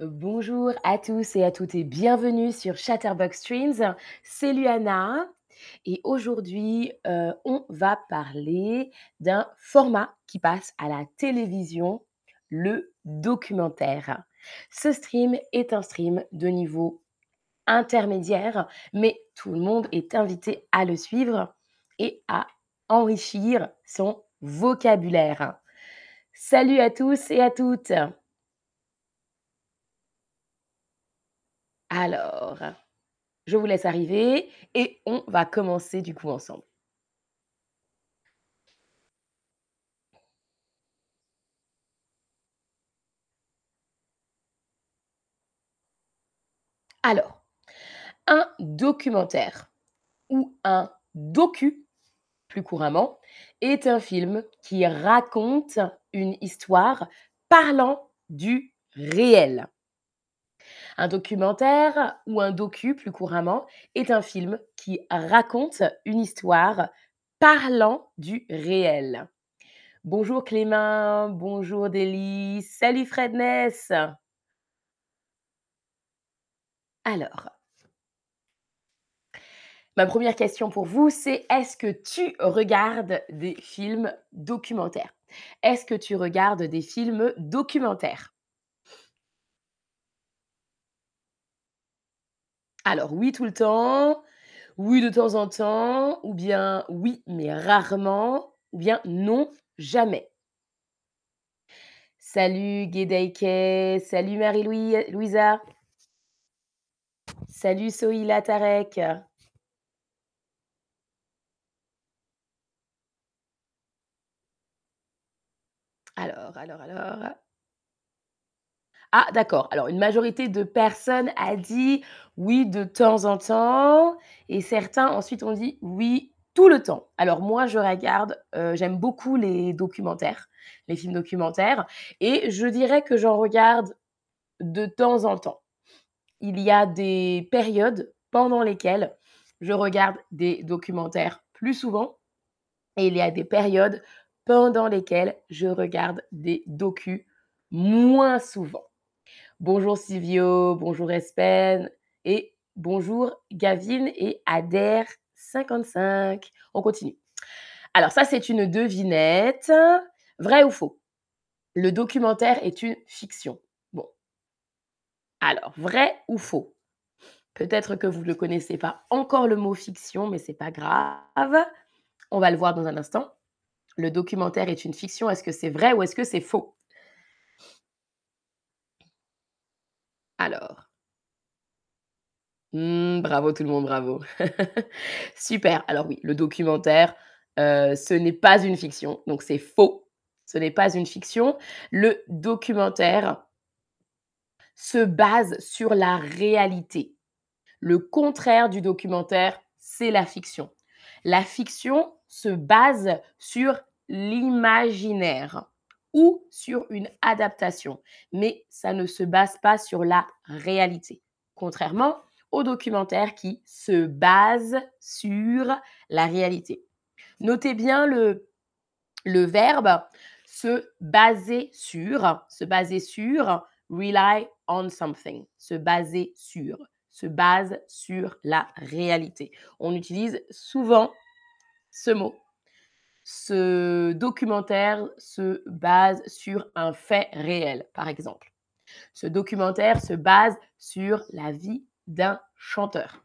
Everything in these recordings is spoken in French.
Bonjour à tous et à toutes et bienvenue sur Chatterbox Streams. C'est Luana et aujourd'hui, heu, on va parler d'un format qui passe à la télévision, le documentaire. Ce stream est un stream de niveau intermédiaire, mais tout le monde est invité à le suivre et à enrichir son vocabulaire. Salut à tous et à toutes! Alors, je vous laisse arriver et on va commencer du coup ensemble. Alors, un documentaire ou un docu, plus couramment, est un film qui raconte une histoire parlant du réel. Un documentaire ou un docu, plus couramment, est un film qui raconte une histoire parlant du réel. Bonjour Clément, bonjour Délice, salut Fredness. Alors, ma première question pour vous, c'est est-ce que tu regardes des films documentaires? Est-ce que tu regardes des films documentaires? Alors oui, tout le temps, oui, de temps en temps, ou bien oui, mais rarement, ou bien non, jamais. Salut Guédaïke, salut Marie-Louis Louisa. Salut Sohila Tarek. Alors, alors, alors. Ah d'accord, alors une majorité de personnes a dit: «Oui, de temps en temps» et certains ensuite ont dit: «Oui, tout le temps». Alors moi je regarde, heu, j'aime beaucoup les documentaires, les films documentaires et je dirais que j'en regarde de temps en temps. Il y a des périodes pendant lesquelles je regarde des documentaires plus souvent et il y a des périodes pendant lesquelles je regarde des docus moins souvent. Bonjour Silvio, bonjour Espen et bonjour Gavin et Adair55. On continue. Alors ça, c'est une devinette. Vrai ou faux? Le documentaire est une fiction. Bon. Alors, vrai ou faux? Peut-être que vous ne connaissez pas encore le mot fiction, mais c'est pas grave. On va le voir dans un instant. Le documentaire est une fiction. Est-ce que c'est vrai ou est-ce que c'est faux? Alors. Mmh, bravo tout le monde, bravo. Super. Alors oui, le documentaire, heu, ce n'est pas une fiction, donc c'est faux. Ce n'est pas une fiction. Le documentaire se base sur la réalité. Le contraire du documentaire, c'est la fiction. La fiction se base sur l'imaginaire ou sur une adaptation, mais ça ne se base pas sur la réalité. Contrairement au documentaire qui se base sur la réalité. Notez bien le, le verbe se baser sur, se baser sur, rely on something, se baser sur, se base sur la réalité. On utilise souvent ce mot ce documentaire se base sur un fait réel, par exemple. Ce documentaire se base sur la vie d'un chanteur.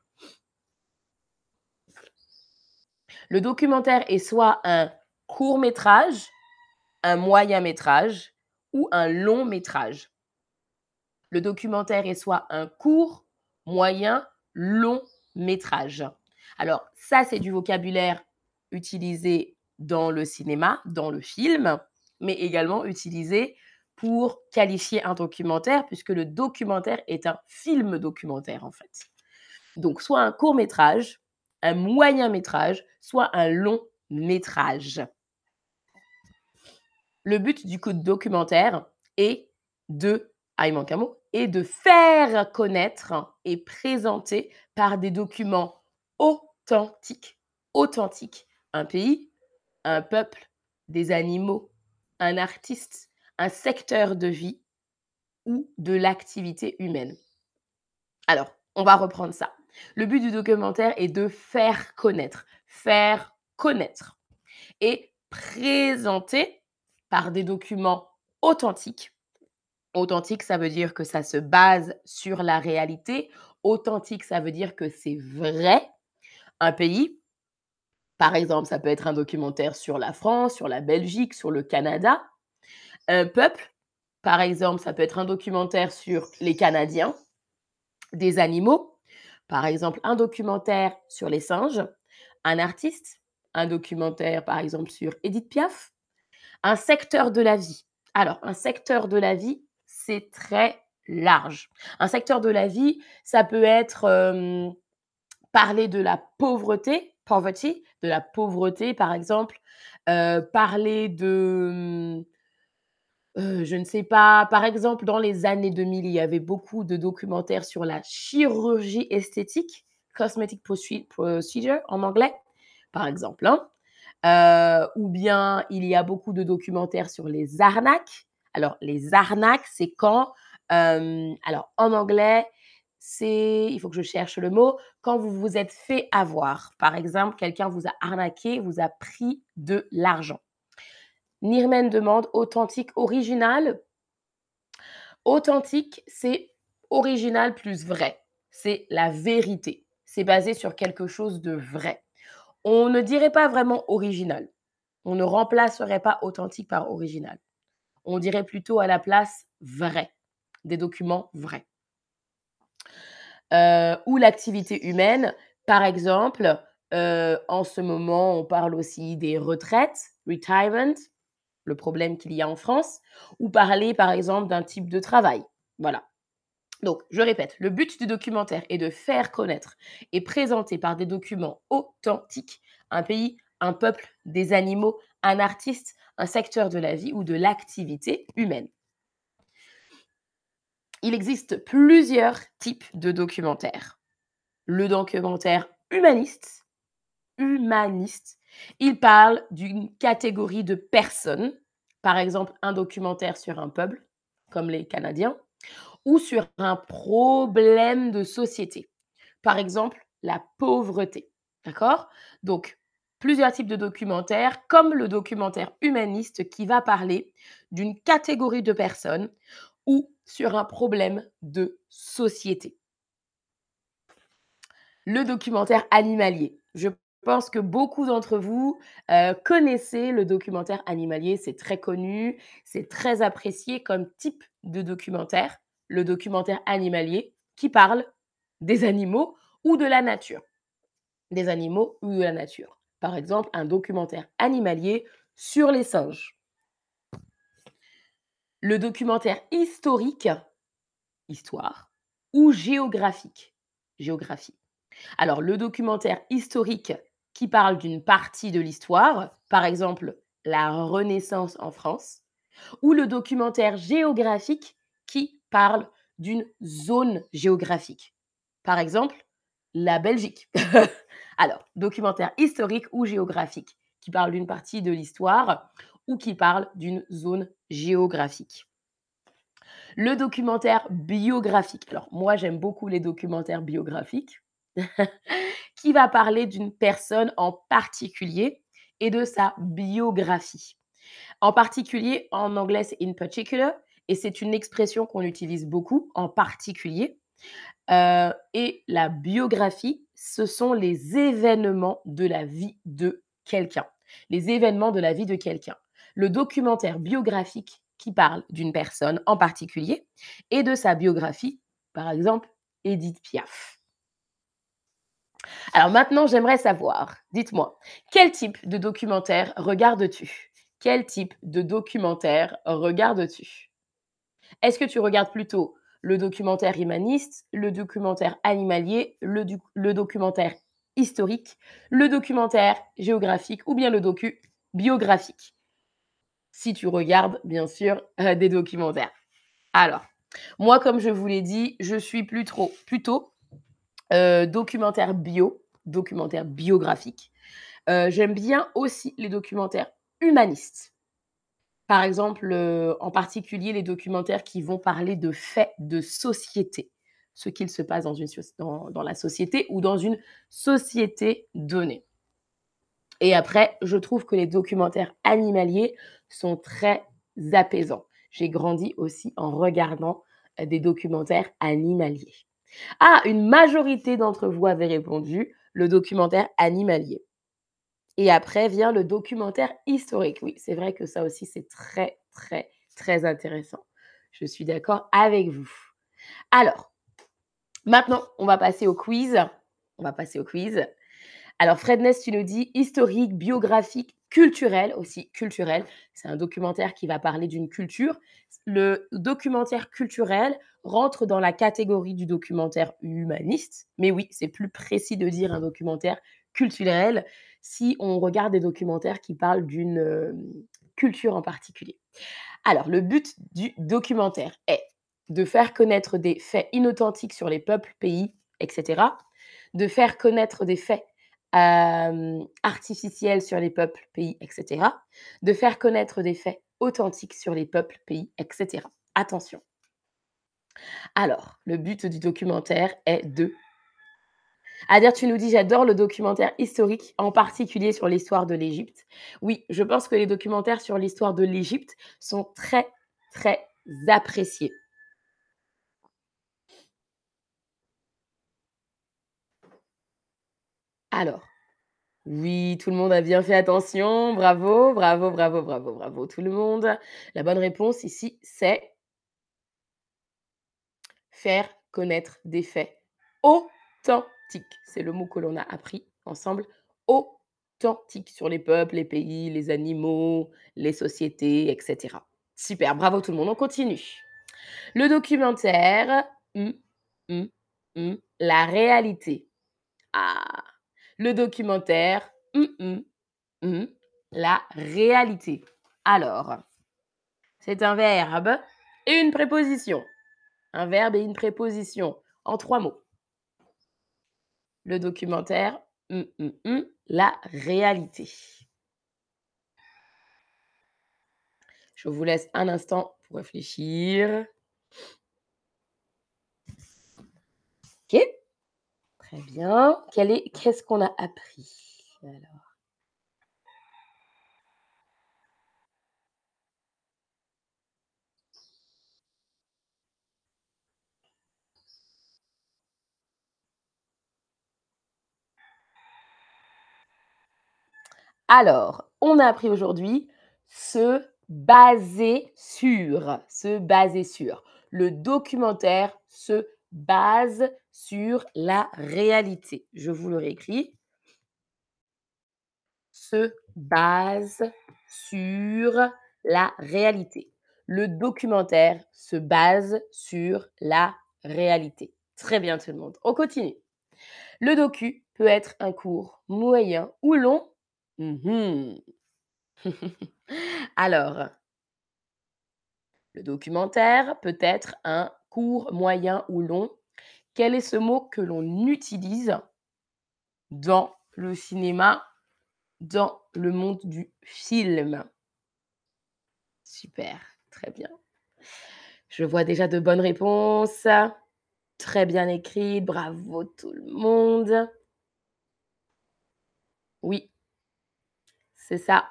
Le documentaire est soit un court métrage, un moyen métrage ou un long métrage. Le documentaire est soit un court, moyen, long métrage. Alors ça, c'est du vocabulaire utilisé dans le cinéma, dans le film, mais également utilisé pour qualifier un documentaire, puisque le documentaire est un film documentaire en fait. Donc soit un court métrage, un moyen métrage, soit un long métrage. Le but du coup de documentaire est de, ah il manque un mot, est de faire connaître et présenter par des documents authentiques, authentiques, un pays, un peuple, des animaux, un artiste, un secteur de vie ou de l'activité humaine. Alors, on va reprendre ça. Le but du documentaire est de faire connaître, faire connaître et présenter par des documents authentiques. Authentique, ça veut dire que ça se base sur la réalité. Authentique, ça veut dire que c'est vrai. Un pays, par exemple, ça peut être un documentaire sur la France, sur la Belgique, sur le Canada. Un peuple, par exemple, ça peut être un documentaire sur les Canadiens, des animaux, par exemple un documentaire sur les singes, un artiste, un documentaire par exemple sur Edith Piaf, un secteur de la vie. Alors, un secteur de la vie, c'est très large. Un secteur de la vie, ça peut être euh, parler de la pauvreté, poverty, de la pauvreté par exemple, euh, parler de je ne sais pas, par exemple, dans les années 2000, il y avait beaucoup de documentaires sur la chirurgie esthétique, cosmetic procedure en anglais, par exemple, hein. ou bien il y a beaucoup de documentaires sur les arnaques. Alors les arnaques, c'est quand, alors en anglais, c'est, il faut que je cherche le mot, quand vous vous êtes fait avoir. Par exemple, quelqu'un vous a arnaqué, vous a pris de l'argent. Nirmen demande authentique, original? Authentique, c'est original plus vrai. C'est la vérité. C'est basé sur quelque chose de vrai. On ne dirait pas vraiment original. On ne remplacerait pas authentique par original. On dirait plutôt à la place vrai. Des documents vrais. Euh, ou l'activité humaine. Par exemple, euh, en ce moment, on parle aussi des retraites, retirement, le problème qu'il y a en France, ou parler par exemple d'un type de travail. Voilà. Donc, je répète, le but du documentaire est de faire connaître et présenter par des documents authentiques un pays, un peuple, des animaux, un artiste, un secteur de la vie ou de l'activité humaine. Il existe plusieurs types de documentaires. Le documentaire humaniste, il parle d'une catégorie de personnes, par exemple un documentaire sur un peuple, comme les Canadiens, ou sur un problème de société, par exemple la pauvreté. D'accord? Donc, plusieurs types de documentaires, comme le documentaire humaniste qui va parler d'une catégorie de personnes ou sur un problème de société. Le documentaire animalier. Je pense que beaucoup d'entre vous euh, connaissez le documentaire animalier, c'est très connu, c'est très apprécié comme type de documentaire, le documentaire animalier qui parle des animaux ou de la nature. Des animaux ou de la nature. Par exemple, un documentaire animalier sur les singes. Le documentaire historique, histoire, ou géographique, géographie. Alors, le documentaire historique qui parle d'une partie de l'histoire, par exemple la Renaissance en France, ou le documentaire géographique qui parle d'une zone géographique, par exemple la Belgique. Alors, documentaire historique ou géographique qui parle d'une partie de l'histoire ou qui parle d'une zone géographique. Le documentaire biographique. Alors, moi, j'aime beaucoup les documentaires biographiques. qui va parler d'une personne en particulier et de sa biographie. En particulier, en anglais, c'est in particular, et c'est une expression qu'on utilise beaucoup, en particulier. Euh, et la biographie, ce sont les événements de la vie de quelqu'un. Les événements de la vie de quelqu'un. Le documentaire biographique qui parle d'une personne en particulier et de sa biographie, par exemple Edith Piaf. Alors maintenant, j'aimerais savoir, dites-moi, quel type de documentaire regardes-tu? Quel type de documentaire regardes-tu? Est-ce que tu regardes plutôt le documentaire humaniste, le documentaire animalier, le, le documentaire historique, le documentaire géographique ou bien le docu biographique Si tu regardes, bien sûr, euh, des documentaires. Alors, moi, comme je vous l'ai dit, je suis plutôt euh, documentaire bio, documentaire biographique. Euh, j'aime bien aussi les documentaires humanistes. Par exemple, en particulier les documentaires qui vont parler de faits de société, ce qu'il se passe dans la société ou dans une société donnée. Et après, je trouve que les documentaires animaliers sont très apaisants. J'ai grandi aussi en regardant, heu, des documentaires animaliers. Ah! Une majorité d'entre vous avez répondu, le documentaire animalier. Et après vient le documentaire historique. Oui, c'est vrai que ça aussi, c'est très, très, très intéressant. Je suis d'accord avec vous. Alors, maintenant, on va passer au quiz. On va passer au quiz. Alors, Fredness, tu nous dis historique, biographique, culturel aussi, culturel. C'est un documentaire qui va parler d'une culture. Le documentaire culturel rentre dans la catégorie du documentaire humaniste. Mais oui, c'est plus précis de dire un documentaire culturel si on regarde des documentaires qui parlent d'une, hem, culture en particulier. Alors, le but du documentaire est de faire connaître des faits inauthentiques sur les peuples, pays, et cetera, de faire connaître des faits, hem, artificiels sur les peuples, pays, et cetera, de faire connaître des faits authentiques sur les peuples, pays, et cetera. Attention. Alors, le but du documentaire est de Adair, tu nous dis: «J'adore le documentaire historique, en particulier sur l'histoire de l'Égypte». Oui, je pense que les documentaires sur l'histoire de l'Égypte sont très, très appréciés. Alors, oui, tout le monde a bien fait attention. Bravo, bravo, bravo, bravo, bravo tout le monde. La bonne réponse ici, c'est faire connaître des faits authentiques. C'est le mot que l'on a appris ensemble. Authentique sur les peuples, les pays, les animaux, les sociétés, et cetera. Super, bravo tout le monde, on continue. Le documentaire, mmh, mmh, mmh, la réalité. Ah! Le documentaire, mmh, mmh, mmh, la réalité. Alors, c'est un verbe et une préposition. Un verbe et une préposition en 3 mots. Le documentaire, la réalité. Je vous laisse un instant pour réfléchir. OK. Très bien. Qu'est-ce qu'on a appris alors? Alors, on a appris aujourd'hui se baser sur, se baser sur. Le documentaire se base sur la réalité. Je vous le réécris. Se base sur la réalité. Le documentaire se base sur la réalité. Très bien tout le monde. On continue. Le docu peut être un court, moyen ou long. Mmh Alors le documentaire peut être un court, moyen ou long. Quel est ce mot que l'on utilise dans le cinéma, dans le monde du film? Super, très bien. Je vois déjà de bonnes réponses. Très bien écrites, bravo tout le monde. Oui. C'est ça.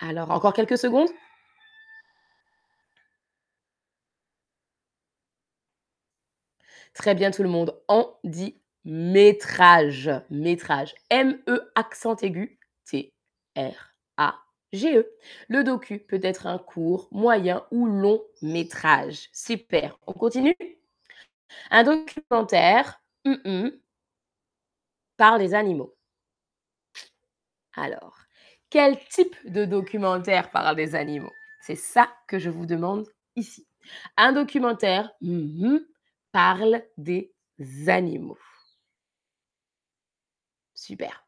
Alors encore quelques secondes? Très bien tout le monde. On dit métrage, métrage. M-E accent aigu, T-R-A-G-E. Le docu peut être un court, moyen ou long métrage. Super. On continue? Un documentaire, parle des animaux. Alors, quel type de documentaire parle des animaux? C'est ça que je vous demande ici. Un documentaire, mmh mh, parle des animaux. Super.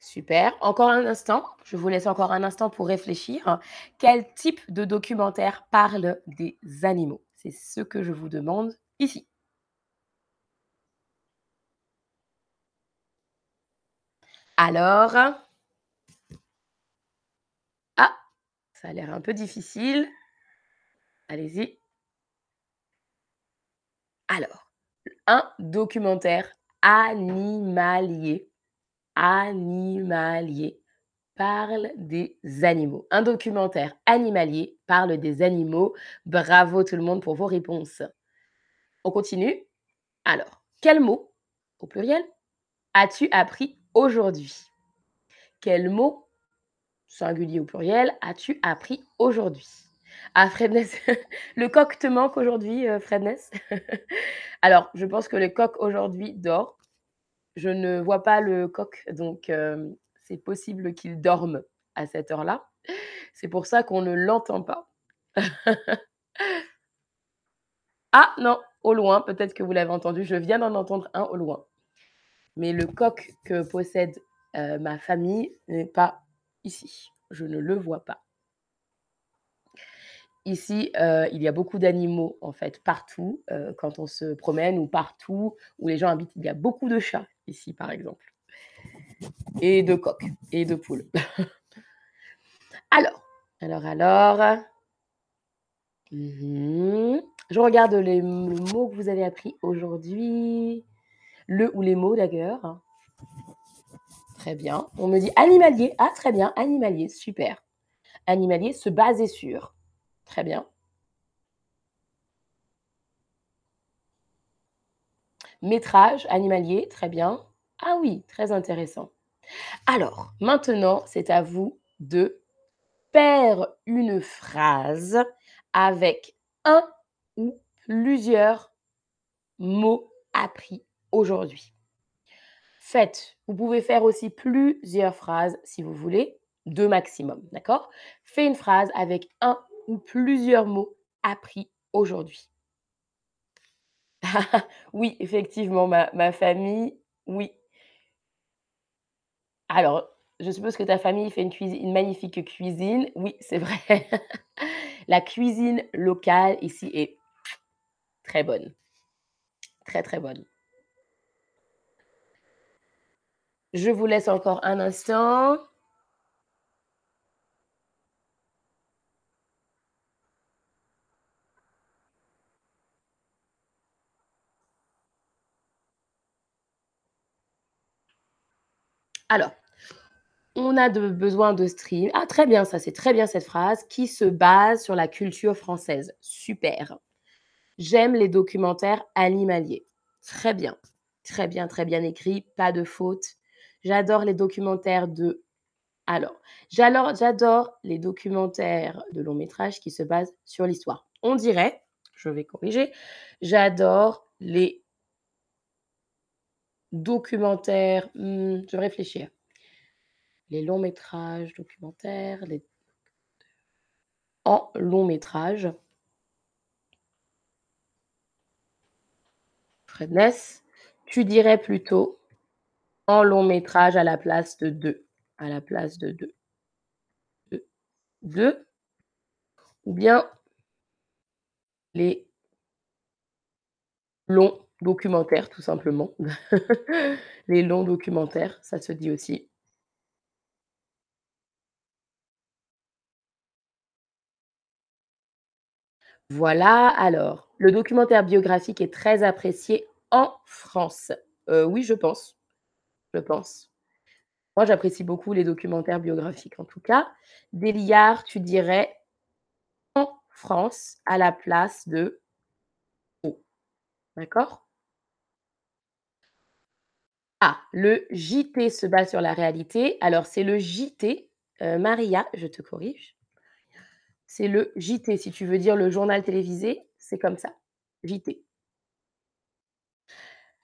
Super. Encore un instant, je vous laisse encore un instant pour réfléchir. Quel type de documentaire parle des animaux? C'est ce que je vous demande ici. Alors? Ah! Ça a l'air un peu difficile. Allez-y. Alors, un documentaire animalier, animalier parle des animaux. Un documentaire animalier parle des animaux. Bravo tout le monde pour vos réponses. On continue? Alors, quel mot, au pluriel, as-tu appris aujourd'hui? Quel mot, singulier ou pluriel, as-tu appris aujourd'hui? Ah Fredness, le coq te manque aujourd'hui, heu, Fredness? Alors, je pense que le coq aujourd'hui dort. Je ne vois pas le coq, donc c'est possible qu'il dorme à cette heure-là. C'est pour ça qu'on ne l'entend pas. Ah non, au loin, peut-être que vous l'avez entendu, je viens d'en entendre un au loin. Mais le coq que possède, ma famille n'est pas ici. Je ne le vois pas. Ici, heu, il y a beaucoup d'animaux, en fait, partout, heu, quand on se promène ou partout où les gens habitent. Il y a beaucoup de chats ici, par exemple et de coqs et de poules. Alors, alors, alors mmh Je regarde les m le mot que vous avez appris aujourd'hui. Le ou les mots d'ailleurs. Très bien. On me dit animalier. Ah très bien, animalier, super. Animalier, se baser sur. Très bien. Métrage animalier, très bien. Ah oui, très intéressant. Alors, maintenant, c'est à vous de faire une phrase avec un ou plusieurs mots appris aujourd'hui. Faites vous pouvez faire aussi plusieurs phrases si vous voulez, 2 maximum, d'accord? Fais une phrase avec un ou plusieurs mots appris aujourd'hui. Oui, effectivement, ma famille, oui. Alors, je suppose que ta famille fait une une magnifique cuisine. Oui, c'est vrai. La cuisine locale ici est très bonne. Très, très bonne. Je vous laisse encore un instant. Alors, on a besoin de stream ah très bien, ça, c'est très bien cette phrase, qui se base sur la culture française. Super. J'aime les documentaires animaliers. Très bien. Très bien, très bien écrit, pas de faute. J'adore les documentaires de alors, j'adore les documentaires de long métrage qui se basent sur l'histoire. On dirait, je vais corriger, j'adore les documentaires, mmh, je vais réfléchir. Les longs métrages documentaires, les en long métrage. Fredness, tu dirais plutôt en long métrage à la place de 2, à la place de 2. 2, 2 ou bien les longs documentaires, tout simplement. Les longs documentaires, ça se dit aussi. Voilà, alors, le documentaire biographique est très apprécié en France. Heu, oui, je pense, je pense. Moi, j'apprécie beaucoup les documentaires biographiques, en tout cas. Des liards, tu dirais en France à la place de au. D'accord? Ah, le JT se base sur la réalité. Alors, c'est le JT, heu, Maria, je te corrige. C'est le JT, si tu veux dire le journal télévisé, c'est comme ça, JT.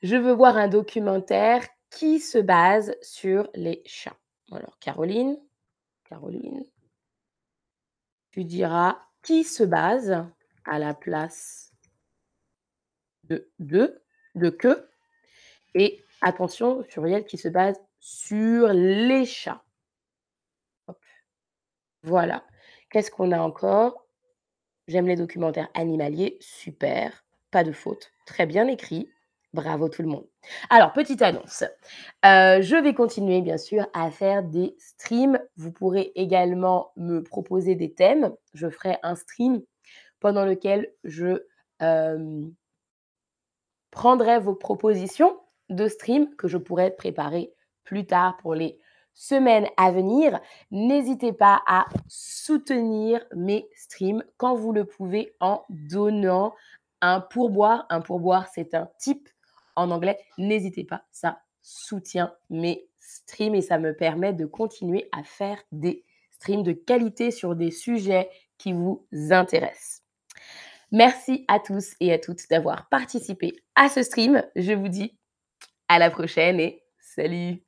Je veux voir un documentaire qui se base sur les chats. Alors Caroline, Caroline tu diras qui se base à la place de de, de que et attention, pluriel qui se base sur les chats. Voilà. Qu'est-ce qu'on a encore? J'aime les documentaires animaliers, super, pas de faute, très bien écrit. Bravo tout le monde. Alors, petite annonce. Euh, je vais continuer, bien sûr, à faire des streams. Vous pourrez également me proposer des thèmes. Je ferai un stream pendant lequel je euh, prendrai vos propositions de stream que je pourrai préparer plus tard pour les semaines à venir. N'hésitez pas à soutenir mes streams quand vous le pouvez en donnant un pourboire. Un pourboire, c'est un type en anglais. N'hésitez pas, ça soutient mes streams et ça me permet de continuer à faire des streams de qualité sur des sujets qui vous intéressent. Merci à tous et à toutes d'avoir participé à ce stream. Je vous dis à la prochaine et salut